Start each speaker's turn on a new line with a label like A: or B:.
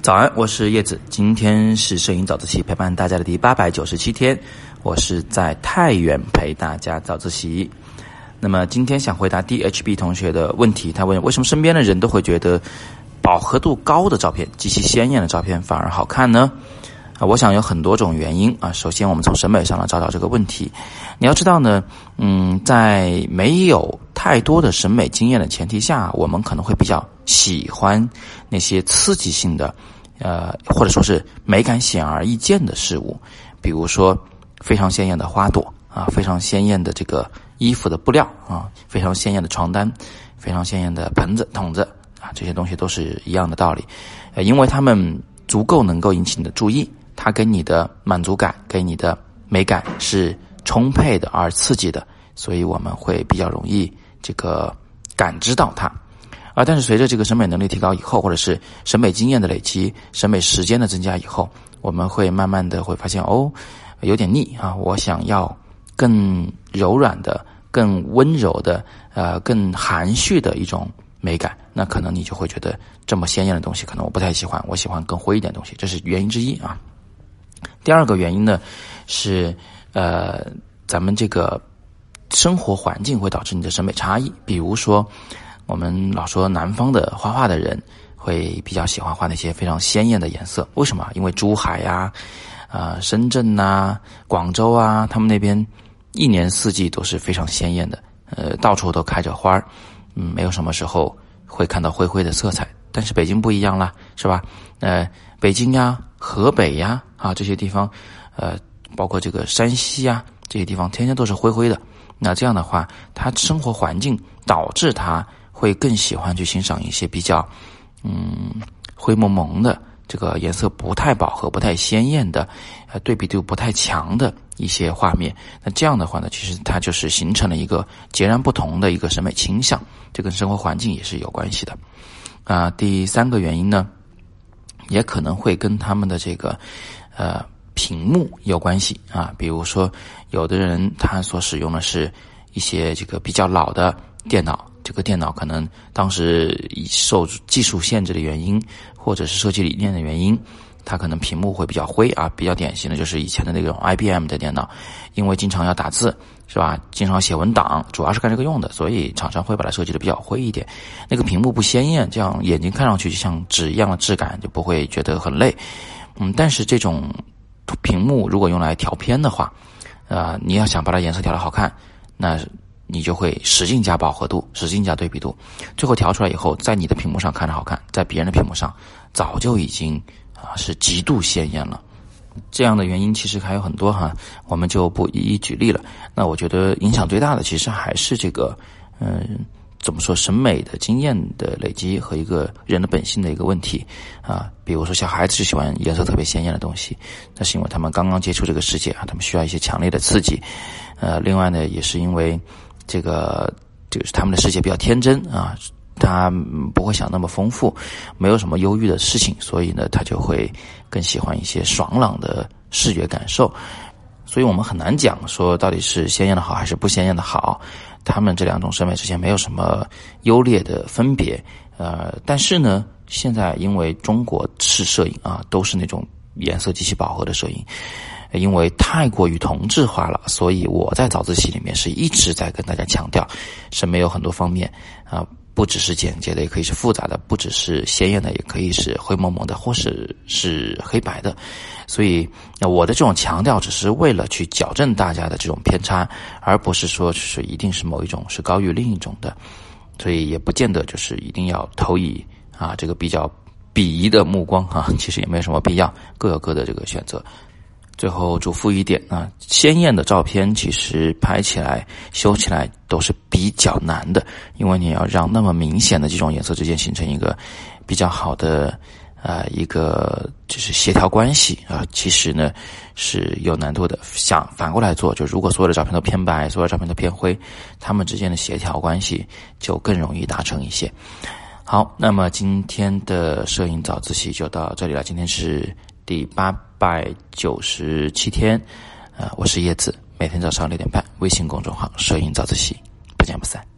A: 早安，我是叶子。今天是摄影早自习陪伴大家的第八百九十七天，我是在太原陪大家早自习。那么今天想回答 DHB 同学的问题，他问为什么身边的人都会觉得饱和度高的照片、极其鲜艳的照片反而好看呢？啊，我想有很多种原因啊。首先，我们从审美上来找找这个问题。你要知道呢，嗯，在没有太多的审美经验的前提下，我们可能会比较喜欢那些刺激性的。呃，或者说是美感显而易见的事物，比如说非常鲜艳的花朵啊，非常鲜艳的这个衣服的布料啊，非常鲜艳的床单，非常鲜艳的盆子桶子啊，这些东西都是一样的道理，呃，因为它们足够能够引起你的注意，它给你的满足感，给你的美感是充沛的而刺激的，所以我们会比较容易这个感知到它。啊，但是随着这个审美能力提高以后，或者是审美经验的累积、审美时间的增加以后，我们会慢慢的会发现，哦，有点腻啊！我想要更柔软的、更温柔的、呃，更含蓄的一种美感。那可能你就会觉得这么鲜艳的东西，可能我不太喜欢，我喜欢更灰一点东西，这是原因之一啊。第二个原因呢，是呃，咱们这个生活环境会导致你的审美差异，比如说。我们老说南方的画画的人会比较喜欢画那些非常鲜艳的颜色，为什么？因为珠海呀、啊深圳呐、广州啊，他们那边一年四季都是非常鲜艳的，呃，到处都开着花儿，嗯，没有什么时候会看到灰灰的色彩。但是北京不一样了，是吧？呃，北京呀、河北呀啊这些地方，呃，包括这个山西呀这些地方，天天都是灰灰的。那这样的话，他生活环境导致他。会更喜欢去欣赏一些比较，嗯，灰蒙蒙的这个颜色不太饱和、不太鲜艳的，呃，对比度不太强的一些画面。那这样的话呢，其实它就是形成了一个截然不同的一个审美倾向，这跟生活环境也是有关系的。啊，第三个原因呢，也可能会跟他们的这个呃屏幕有关系啊。比如说，有的人他所使用的是一些这个比较老的电脑。这个电脑可能当时受技术限制的原因，或者是设计理念的原因，它可能屏幕会比较灰啊。比较典型的就是以前的那种 IBM 的电脑，因为经常要打字，是吧？经常写文档，主要是干这个用的，所以厂商会把它设计的比较灰一点。那个屏幕不鲜艳，这样眼睛看上去就像纸一样的质感，就不会觉得很累。嗯，但是这种屏幕如果用来调片的话，啊，你要想把它颜色调的好看，那。你就会使劲加饱和度，使劲加对比度，最后调出来以后，在你的屏幕上看着好看，在别人的屏幕上早就已经啊是极度鲜艳了。这样的原因其实还有很多哈，我们就不一一举例了。那我觉得影响最大的其实还是这个，嗯，怎么说审美的经验的累积和一个人的本性的一个问题啊。比如说小孩子就喜欢颜色特别鲜艳的东西，那是因为他们刚刚接触这个世界啊，他们需要一些强烈的刺激。呃，另外呢，也是因为。这个就是他们的世界比较天真啊，他不会想那么丰富，没有什么忧郁的事情，所以呢，他就会更喜欢一些爽朗的视觉感受。所以我们很难讲说到底是鲜艳的好还是不鲜艳的好，他们这两种审美之间没有什么优劣的分别。呃，但是呢，现在因为中国式摄影啊，都是那种颜色极其饱和的摄影。因为太过于同质化了，所以我在早自习里面是一直在跟大家强调，审美有很多方面啊，不只是简洁的，也可以是复杂的；不只是鲜艳的，也可以是灰蒙蒙的，或是是黑白的。所以，那我的这种强调，只是为了去矫正大家的这种偏差，而不是说是一定是某一种是高于另一种的。所以，也不见得就是一定要投以啊这个比较鄙夷的目光哈，其实也没有什么必要，各有各的这个选择。最后嘱咐一点啊，鲜艳的照片其实拍起来、修起来都是比较难的，因为你要让那么明显的几种颜色之间形成一个比较好的呃一个就是协调关系啊，其实呢是有难度的。想反过来做，就如果所有的照片都偏白，所有照片都偏灰，它们之间的协调关系就更容易达成一些。好，那么今天的摄影早自习就到这里了。今天是。第八百九十七天，呃，我是叶子，每天早上六点半，微信公众号“摄影早自习”，不见不散。